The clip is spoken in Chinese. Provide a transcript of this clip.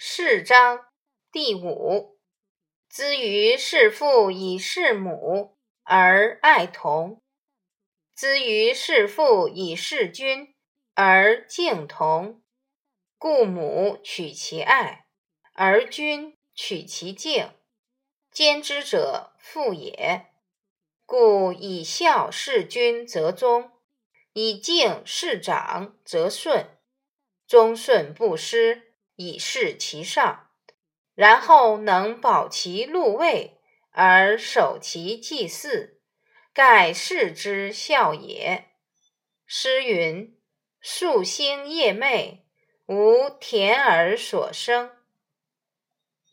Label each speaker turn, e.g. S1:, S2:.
S1: 是章第五。兹于事父以事母而爱同，兹于事父以事君而敬同。故母取其爱，而君取其敬。兼之者父也。故以孝事君则忠，以敬事长则顺。忠顺不失，以示其上，然后能保其禄位而守其祭祀，盖世之孝也。诗云：“夙兴夜寐，无田而所生。”